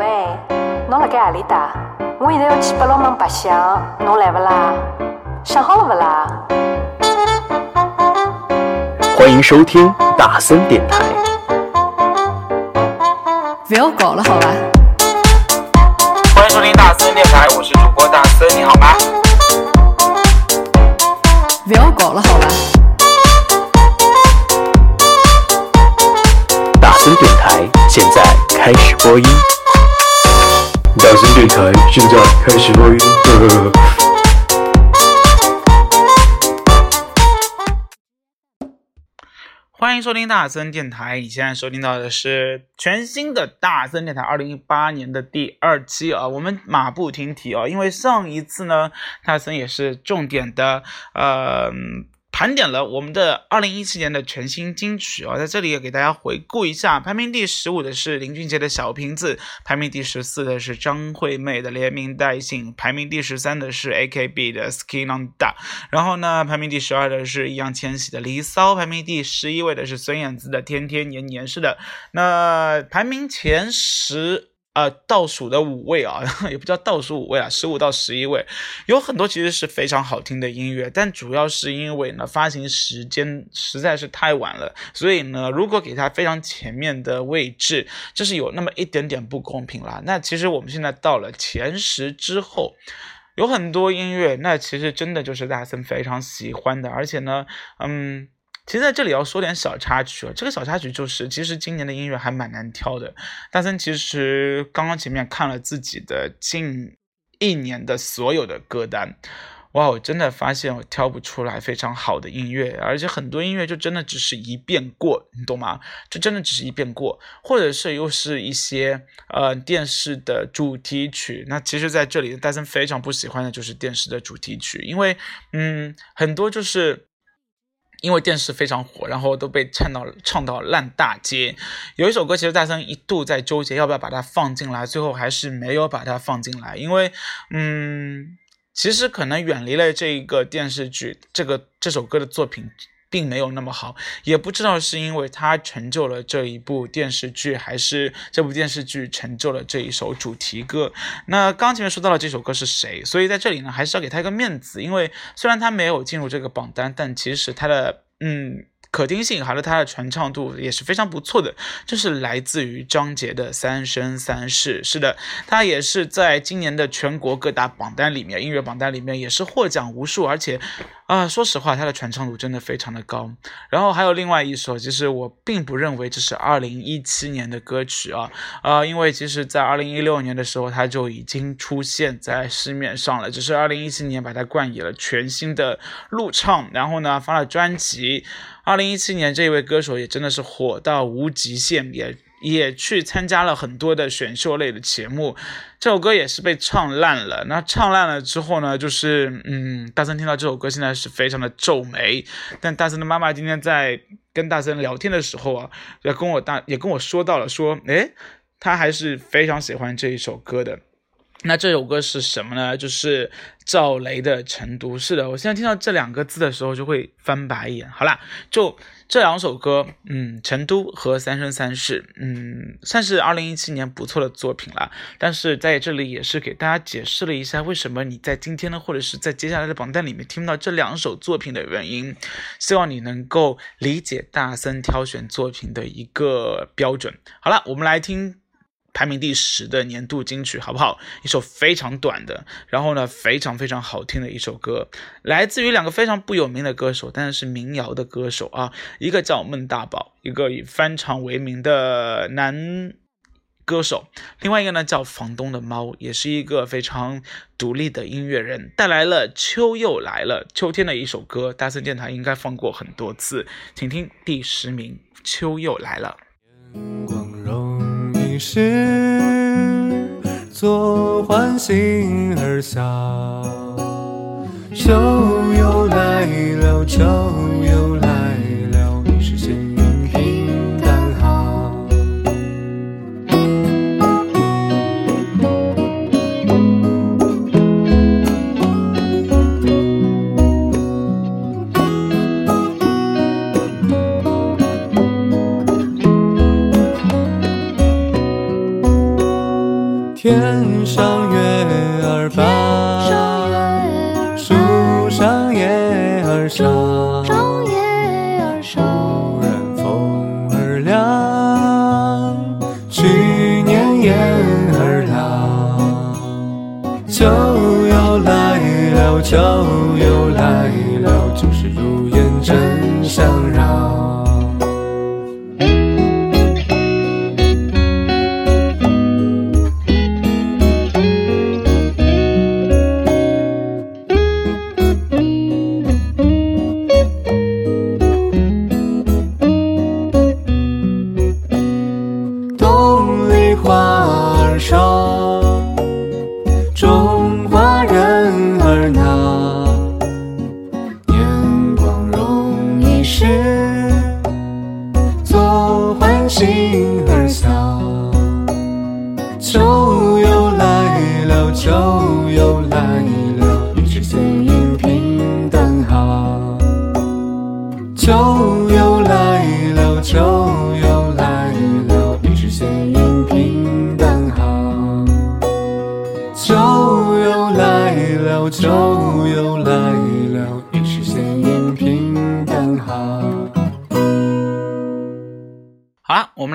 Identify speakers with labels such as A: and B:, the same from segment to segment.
A: 喂，侬辣盖何里搭？我现在要去八龙门白相，侬来不啦？想好了不啦？
B: 欢迎收听大森电台。
A: 不要搞了，好吧？
C: 欢迎收听大森电台，我是主播大森，你好吗？
A: 不要搞了，好吧？
B: 大森电台现在开始播音。
D: 大森电台现在开始播音。呵呵呵
C: 欢迎收听大森电台，你现在收听到的是全新的大森电台二零一八年的第二期啊，我们马不停蹄啊，因为上一次呢，大森也是重点的呃。盘点了我们的二零一七年的全新金曲啊，在这里也给大家回顾一下，排名第十五的是林俊杰的小瓶子，排名第十四的是张惠妹的连名带姓，排名第十三的是 AKB 的 Skin on Da，然后呢，排名第十二的是易烊千玺的离骚，排名第十一位的是孙燕姿的天天年年，是的，那排名前十。呃，倒数的五位啊，也不叫倒数五位啊，十五到十一位，有很多其实是非常好听的音乐，但主要是因为呢，发行时间实在是太晚了，所以呢，如果给它非常前面的位置，就是有那么一点点不公平啦。那其实我们现在到了前十之后，有很多音乐，那其实真的就是大森非常喜欢的，而且呢，嗯。其实在这里要说点小插曲啊，这个小插曲就是，其实今年的音乐还蛮难挑的。大森其实刚刚前面看了自己的近一年的所有的歌单，哇，我真的发现我挑不出来非常好的音乐，而且很多音乐就真的只是一遍过，你懂吗？就真的只是一遍过，或者是又是一些呃电视的主题曲。那其实在这里，大森非常不喜欢的就是电视的主题曲，因为嗯，很多就是。因为电视非常火，然后都被唱到唱到烂大街。有一首歌，其实大森一度在纠结要不要把它放进来，最后还是没有把它放进来。因为，嗯，其实可能远离了这一个电视剧，这个这首歌的作品并没有那么好。也不知道是因为他成就了这一部电视剧，还是这部电视剧成就了这一首主题歌。那刚前面说到了这首歌是谁，所以在这里呢，还是要给他一个面子。因为虽然他没有进入这个榜单，但其实他的。嗯，可听性还是它的传唱度也是非常不错的，就是来自于张杰的《三生三世》。是的，他也是在今年的全国各大榜单里面，音乐榜单里面也是获奖无数，而且。啊，说实话，它的传唱度真的非常的高。然后还有另外一首，其实我并不认为这是二零一七年的歌曲啊，啊，因为其实在二零一六年的时候，它就已经出现在市面上了，只是二零一七年把它冠以了全新的录唱，然后呢发了专辑。二零一七年这一位歌手也真的是火到无极限，也。也去参加了很多的选秀类的节目，这首歌也是被唱烂了。那唱烂了之后呢，就是嗯，大森听到这首歌现在是非常的皱眉。但大森的妈妈今天在跟大森聊天的时候啊，也跟我大也跟我说到了，说诶，他还是非常喜欢这一首歌的。那这首歌是什么呢？就是赵雷的《成都》。是的，我现在听到这两个字的时候就会翻白眼。好啦，就这两首歌，嗯，《成都》和《三生三世》，嗯，算是二零一七年不错的作品了。但是在这里也是给大家解释了一下，为什么你在今天呢，或者是在接下来的榜单里面听不到这两首作品的原因。希望你能够理解大森挑选作品的一个标准。好了，我们来听。排名第十的年度金曲，好不好？一首非常短的，然后呢，非常非常好听的一首歌，来自于两个非常不有名的歌手，但是是民谣的歌手啊，一个叫孟大宝，一个以翻唱为名的男歌手，另外一个呢叫房东的猫，也是一个非常独立的音乐人，带来了《秋又来了》，秋天的一首歌，大森电台应该放过很多次，请听第十名，《秋又来了》。
E: 是做唤醒而笑，秋又来了，秋又来。天上月儿
A: 上，月儿
E: 树上叶儿沙，
A: 上叶儿上，
E: 忽然风儿凉，去年燕儿大，秋又来了，秋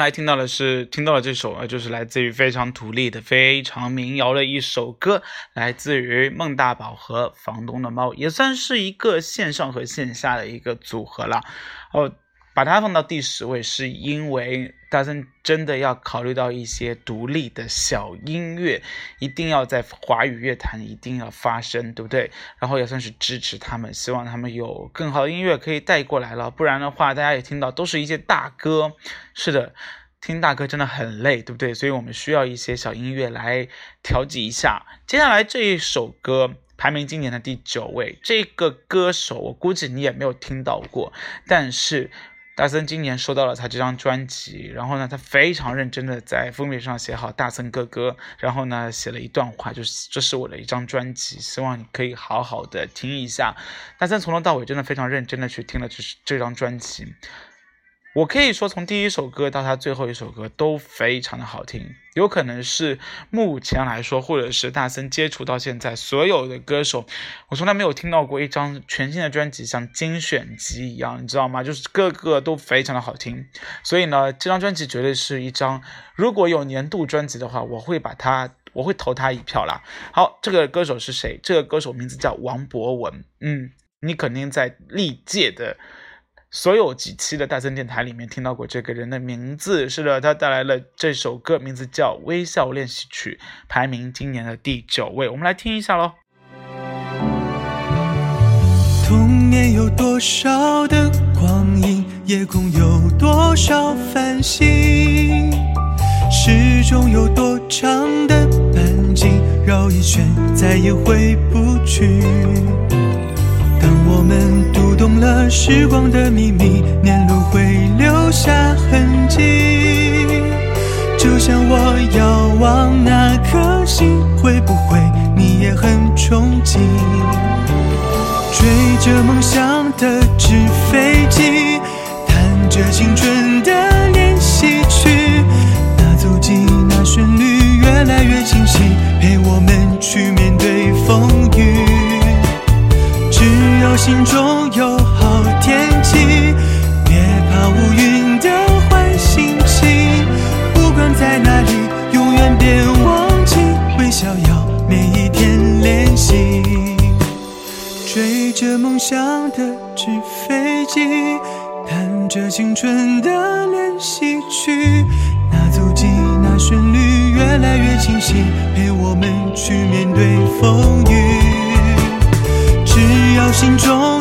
E: 来
C: 听到的是听到了这首啊，就是来自于非常独立的、非常民谣的一首歌，来自于孟大宝和房东的猫，也算是一个线上和线下的一个组合了。哦，把它放到第十位，是因为大森真的要考虑到一些独立的小音乐，一定要在华语乐坛一定要发声，对不对？然后也算是支持他们，希望他们有更好的音乐可以带过来了，不然的话，大家也听到都是一些大歌，是的。听大歌真的很累，对不对？所以我们需要一些小音乐来调剂一下。接下来这一首歌排名今年的第九位，这个歌手我估计你也没有听到过，但是大森今年收到了他这张专辑，然后呢，他非常认真的在封面上写好大森哥哥，然后呢写了一段话，就是这是我的一张专辑，希望你可以好好的听一下。大森从头到尾真的非常认真的去听了这这张专辑。我可以说，从第一首歌到他最后一首歌都非常的好听，有可能是目前来说，或者是大森接触到现在所有的歌手，我从来没有听到过一张全新的专辑像精选集一样，你知道吗？就是个个都非常的好听，所以呢，这张专辑绝对是一张，如果有年度专辑的话，我会把它，我会投他一票啦。好，这个歌手是谁？这个歌手名字叫王博文，嗯，你肯定在历届的。所有几期的大森电台里面听到过这个人的名字，是的，他带来了这首歌，名字叫《微笑练习曲》，排名今年的第九位。我们来听一下喽。
E: 童年有多少的光阴，夜空有多少繁星，时钟有多长的半径，绕一圈再也回不去。时光的秘密，年轮会留下痕迹。就像我遥望那颗星，会不会你也很憧憬？追着梦想的纸飞机，弹着青春的练习曲，那足迹那旋律越来越清晰，陪我们去面对风雨。只要心中有天气，别怕乌云的坏心情。不管在哪里，永远别忘记微笑，要每一天练习。追着梦想的纸飞机，弹着青春的练习曲，那足迹那旋律越来越清晰，陪我们去面对风雨。只要心中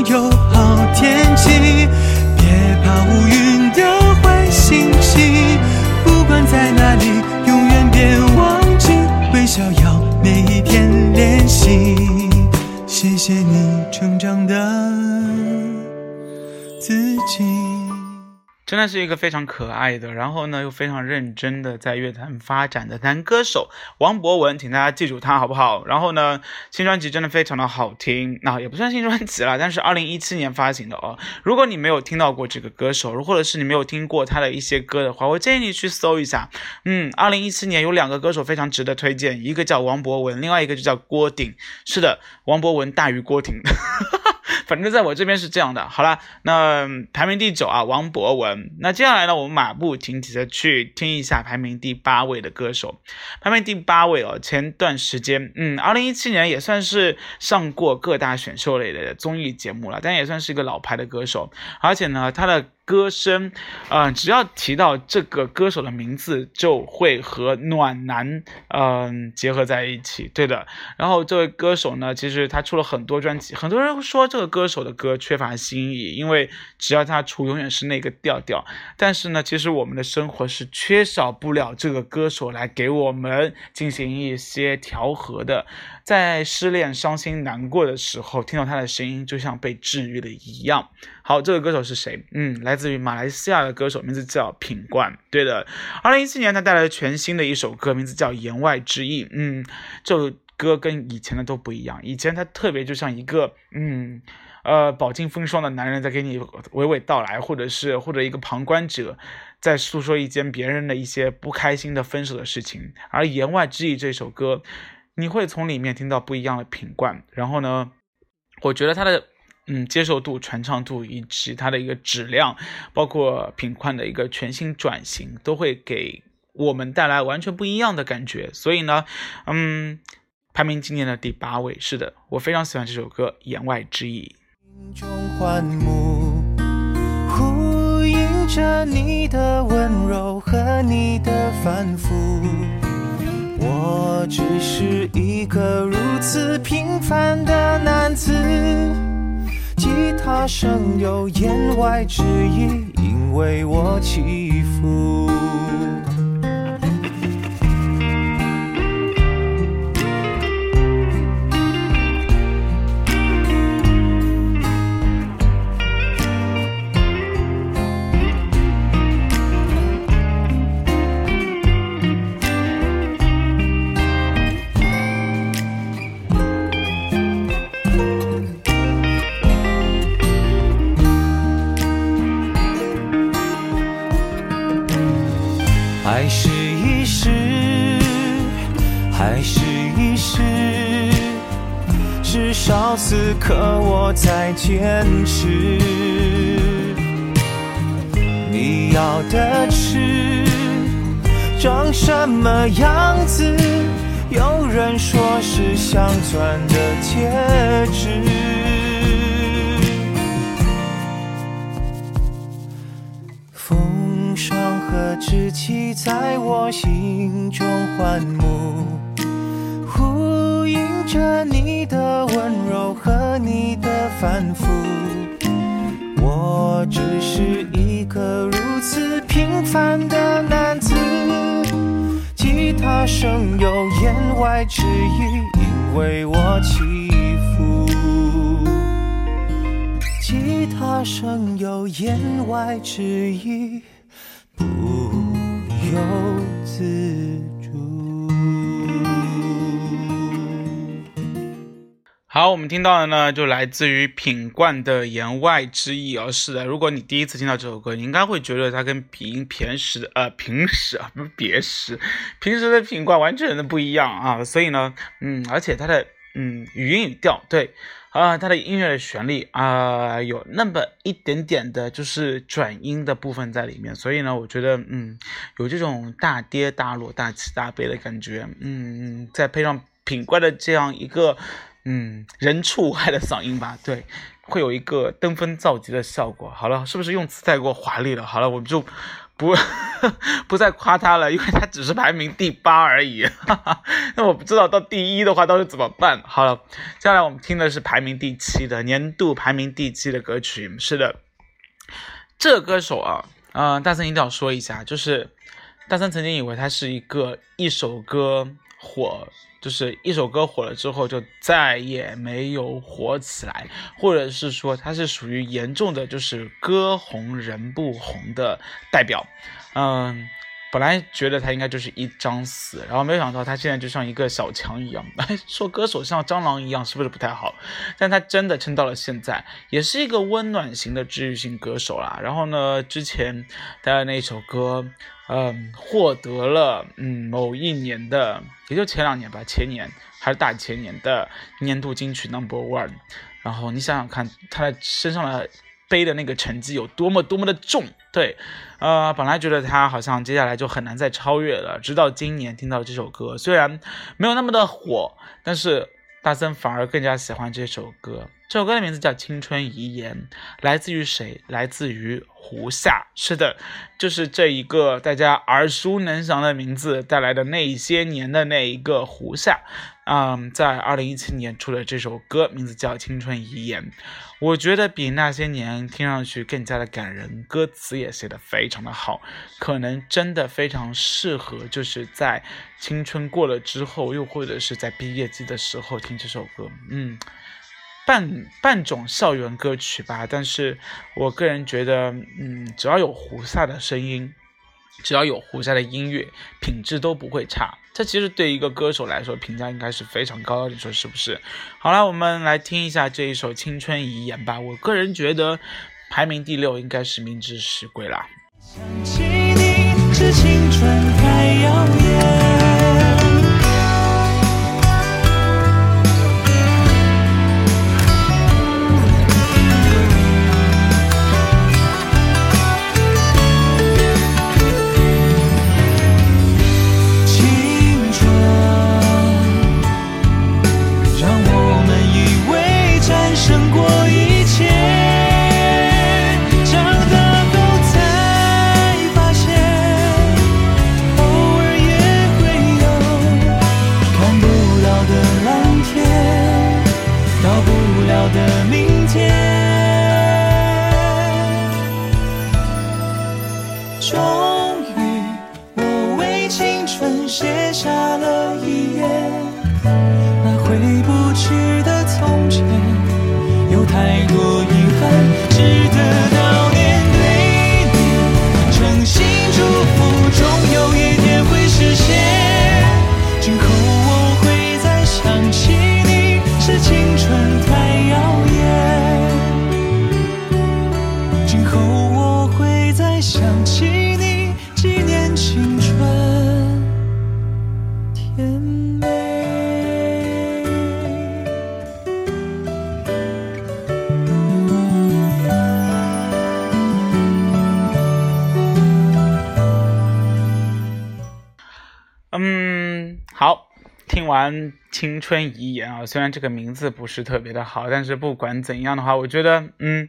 E: 把乌云的坏心情。不管在哪里，永远别忘记微笑，要每一天练习。谢谢你成长的
C: 真的是一个非常可爱的，然后呢又非常认真的在乐坛发展的男歌手王博文，请大家记住他好不好？然后呢，新专辑真的非常的好听，那也不算新专辑了，但是二零一七年发行的哦。如果你没有听到过这个歌手，或者是你没有听过他的一些歌的话，我建议你去搜一下。嗯，二零一七年有两个歌手非常值得推荐，一个叫王博文，另外一个就叫郭顶。是的，王博文大于郭顶。反正在我这边是这样的。好了，那排名第九啊，王博文。那接下来呢，我们马不停蹄的去听一下排名第八位的歌手。排名第八位哦，前段时间，嗯，二零一七年也算是上过各大选秀类的综艺节目了，但也算是一个老牌的歌手。而且呢，他的。歌声，呃，只要提到这个歌手的名字，就会和暖男，嗯，结合在一起。对的。然后这位歌手呢，其实他出了很多专辑，很多人说这个歌手的歌缺乏新意，因为只要他出，永远是那个调调。但是呢，其实我们的生活是缺少不了这个歌手来给我们进行一些调和的。在失恋、伤心、难过的时候，听到他的声音，就像被治愈了一样。好，这个歌手是谁？嗯，来自于马来西亚的歌手，名字叫品冠。对的，二零一七年他带来了全新的一首歌，名字叫《言外之意》。嗯，这首歌跟以前的都不一样。以前他特别就像一个嗯呃饱经风霜的男人在给你娓娓道来，或者是或者一个旁观者在诉说一件别人的一些不开心的分手的事情。而《言外之意》这首歌。你会从里面听到不一样的品冠，然后呢，我觉得它的嗯接受度、传唱度以及它的一个质量，包括品冠的一个全新转型，都会给我们带来完全不一样的感觉。所以呢，嗯，排名今年的第八位，是的，我非常喜欢这首歌《言外之意》。呼应着你的温柔和你的反复。是一个如此平凡的男子，吉他声有言外之意，因为我起伏。是，至少此刻我在坚持，你要的痴长什么样子？有人说是镶钻的戒指，风霜和稚气在我心中幻幕。着你的温柔和你的反复，我只是一个如此平凡的男子。吉他声有言外之意，因为我起伏。吉他声有言外之意，不由自。好，我们听到的呢，就来自于品冠的言外之意哦。是的，如果你第一次听到这首歌，你应该会觉得它跟平平时呃平时啊不是别时平时的品冠完全的不一样啊。所以呢，嗯，而且它的嗯语音语调对啊，它的音乐的旋律啊有那么一点点的就是转音的部分在里面。所以呢，我觉得嗯有这种大跌大落、大起大悲的感觉。嗯，再配上品冠的这样一个。嗯，人畜无害的嗓音吧，对，会有一个登峰造极的效果。好了，是不是用词太过华丽了？好了，我们就不 不再夸他了，因为他只是排名第八而已。那我不知道到第一的话，到底怎么办？好了，接下来我们听的是排名第七的年度排名第七的歌曲。是的，这歌手啊，嗯，大森一定要说一下，就是大森曾经以为他是一个一首歌火，就是一首歌火了之后就再也没有火起来，或者是说他是属于严重的就是歌红人不红的代表。嗯，本来觉得他应该就是一张死，然后没想到他现在就像一个小强一样。说歌手像蟑螂一样是不是不太好？但他真的撑到了现在，也是一个温暖型的治愈型歌手啦。然后呢，之前他的那首歌。嗯，获得了嗯某一年的，也就前两年吧，前年还是大前年的年度金曲 Number One。然后你想想看，他身上的背的那个成绩有多么多么的重。对，呃，本来觉得他好像接下来就很难再超越了，直到今年听到这首歌，虽然没有那么的火，但是大森反而更加喜欢这首歌。这首歌的名字叫《青春遗言》，来自于谁？来自于。胡夏是的，就是这一个大家耳熟能详的名字带来的那些年的那一个胡夏，嗯，在二零一七年出了这首歌，名字叫《青春遗言》，我觉得比那些年听上去更加的感人，歌词也写得非常的好，可能真的非常适合就是在青春过了之后，又或者是在毕业季的时候听这首歌，嗯。半半种校园歌曲吧，但是我个人觉得，嗯，只要有胡夏的声音，只要有胡夏的音乐，品质都不会差。这其实对一个歌手来说，评价应该是非常高的，你说是不是？好了，我们来听一下这一首《青春遗言》吧。我个人觉得，排名第六应该是名至实归啦。想起你是青春太耀眼。听完青春遗言啊，虽然这个名字不是特别的好，但是不管怎样的话，我觉得，嗯。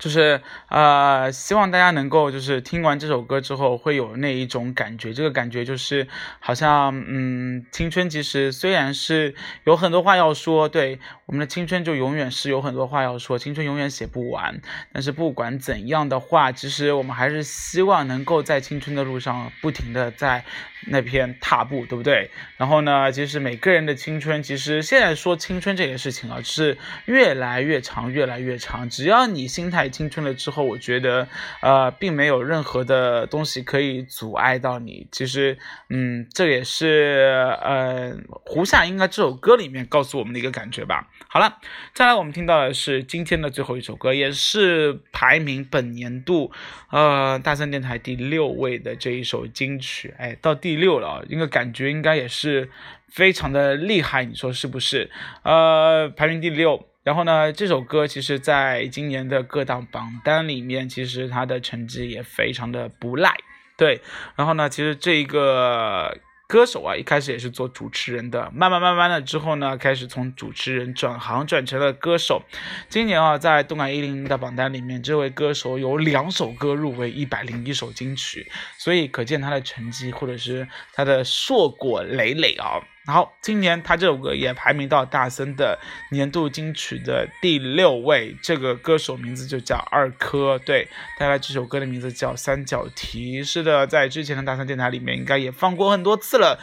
C: 就是呃，希望大家能够就是听完这首歌之后会有那一种感觉，这个感觉就是好像嗯，青春其实虽然是有很多话要说，对我们的青春就永远是有很多话要说，青春永远写不完。但是不管怎样的话，其实我们还是希望能够在青春的路上不停的在那片踏步，对不对？然后呢，其实每个人的青春，其实现在说青春这件事情啊，是越来越长，越来越长。只要你心态。青春了之后，我觉得，呃，并没有任何的东西可以阻碍到你。其实，嗯，这也是呃，胡夏应该这首歌里面告诉我们的一个感觉吧。好了，再来我们听到的是今天的最后一首歌，也是排名本年度呃大三电台第六位的这一首金曲。哎，到第六了，应该感觉应该也是非常的厉害，你说是不是？呃，排名第六。然后呢，这首歌其实在今年的各大榜单里面，其实它的成绩也非常的不赖。对，然后呢，其实这一个歌手啊，一开始也是做主持人的，慢慢慢慢的之后呢，开始从主持人转行转成了歌手。今年啊，在动感一零的榜单里面，这位歌手有两首歌入围一百零一首金曲，所以可见他的成绩或者是他的硕果累累啊。好，今年他这首歌也排名到大森的年度金曲的第六位。这个歌手名字就叫二珂，对，带来这首歌的名字叫《三角题》。是的，在之前的大森电台里面应该也放过很多次了。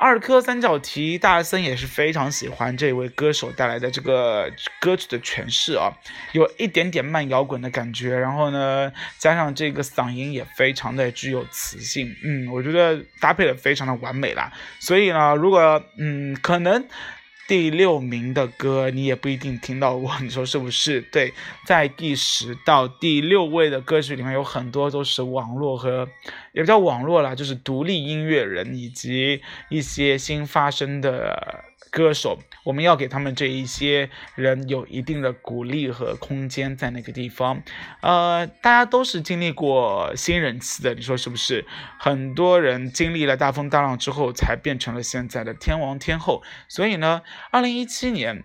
C: 二颗三角题，大森也是非常喜欢这位歌手带来的这个歌曲的诠释啊，有一点点慢摇滚的感觉，然后呢，加上这个嗓音也非常的具有磁性，嗯，我觉得搭配的非常的完美啦。所以呢，如果嗯，可能。第六名的歌你也不一定听到过，你说是不是？对，在第十到第六位的歌曲里面有很多都是网络和也不叫网络啦，就是独立音乐人以及一些新发生的。歌手，我们要给他们这一些人有一定的鼓励和空间在那个地方。呃，大家都是经历过新人期的，你说是不是？很多人经历了大风大浪之后，才变成了现在的天王天后。所以呢，二零一七年，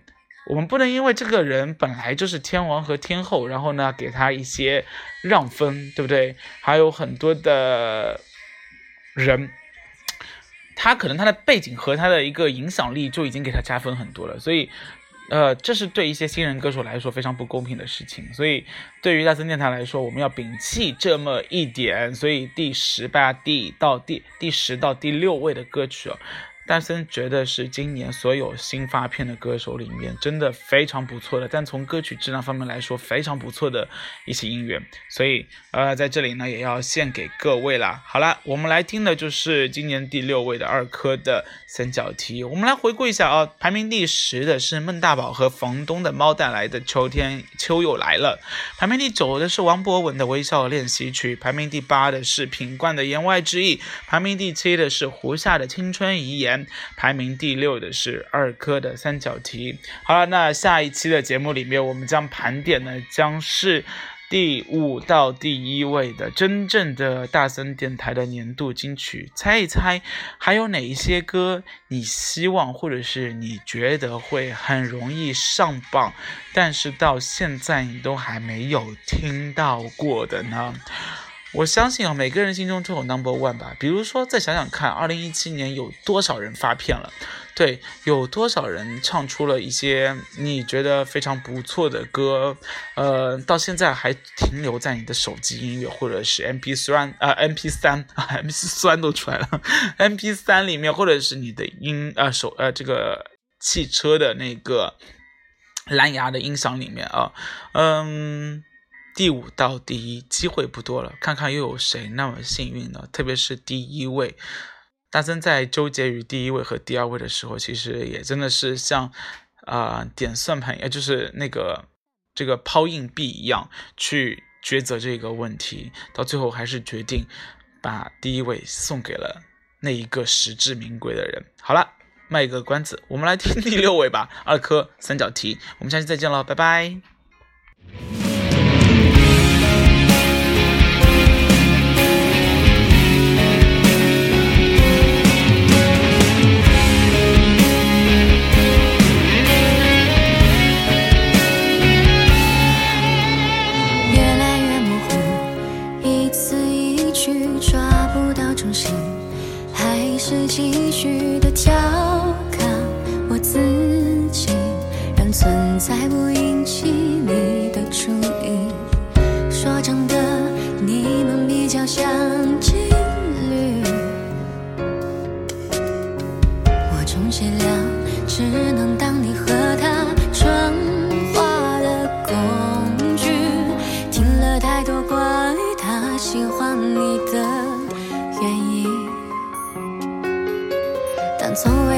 C: 我们不能因为这个人本来就是天王和天后，然后呢给他一些让分，对不对？还有很多的人。他可能他的背景和他的一个影响力就已经给他加分很多了，所以，呃，这是对一些新人歌手来说非常不公平的事情。所以，对于大森电台来说，我们要摒弃这么一点。所以，第十八、第到第第十到第六位的歌曲。大森觉得是今年所有新发片的歌手里面真的非常不错的，但从歌曲质量方面来说非常不错的一些音乐，所以呃在这里呢也要献给各位啦。好了，我们来听的就是今年第六位的二科的三角题。我们来回顾一下啊，排名第十的是孟大宝和房东的猫带来的秋天秋又来了，排名第九的是王博文的微笑练习曲，排名第八的是品冠的言外之意，排名第七的是胡夏的青春遗言。排名第六的是二科的三角题。好了，那下一期的节目里面，我们将盘点呢，将是第五到第一位的真正的大森电台的年度金曲。猜一猜，还有哪一些歌你希望或者是你觉得会很容易上榜，但是到现在你都还没有听到过的呢？我相信啊，每个人心中都有 number one 吧。比如说，再想想看，二零一七年有多少人发片了？对，有多少人唱出了一些你觉得非常不错的歌？呃，到现在还停留在你的手机音乐或者是 MP 三啊，MP 三，MP 三都出来了，MP 三里面或者是你的音啊手呃这个汽车的那个蓝牙的音响里面啊，嗯。第五到第一机会不多了，看看又有谁那么幸运呢？特别是第一位，大森在纠结于第一位和第二位的时候，其实也真的是像啊点算盘，也就是那个这个抛硬币一样去抉择这个问题，到最后还是决定把第一位送给了那一个实至名归的人。好了，卖一个关子，我们来听第六位吧，二颗三角题，我们下期再见了，拜拜。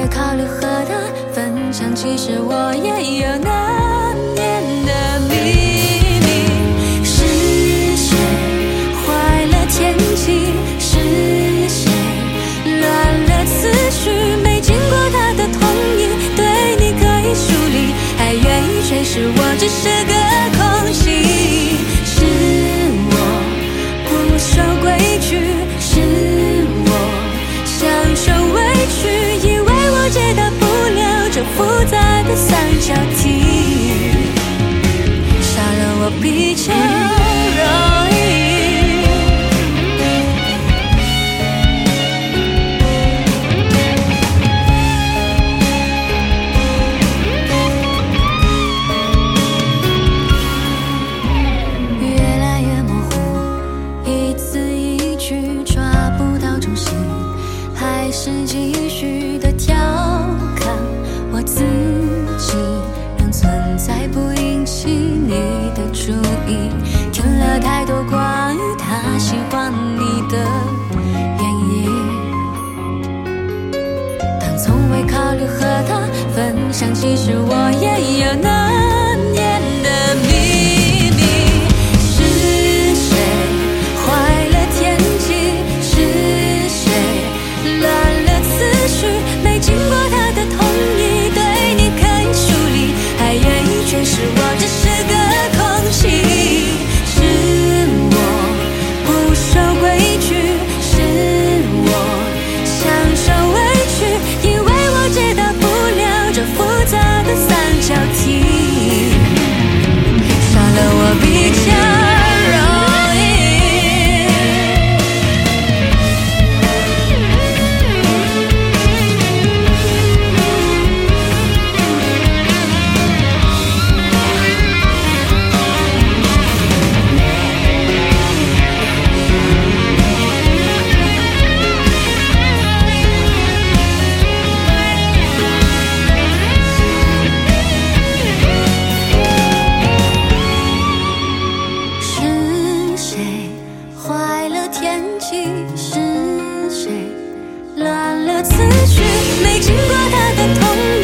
F: 考虑和他分享，其实我也有难言的秘密。是谁坏了天气？是谁乱了思绪？没经过他的同意，对你可以疏离，还愿意诠释我只是个三角题。天气是谁乱了次序？没经过他的同意。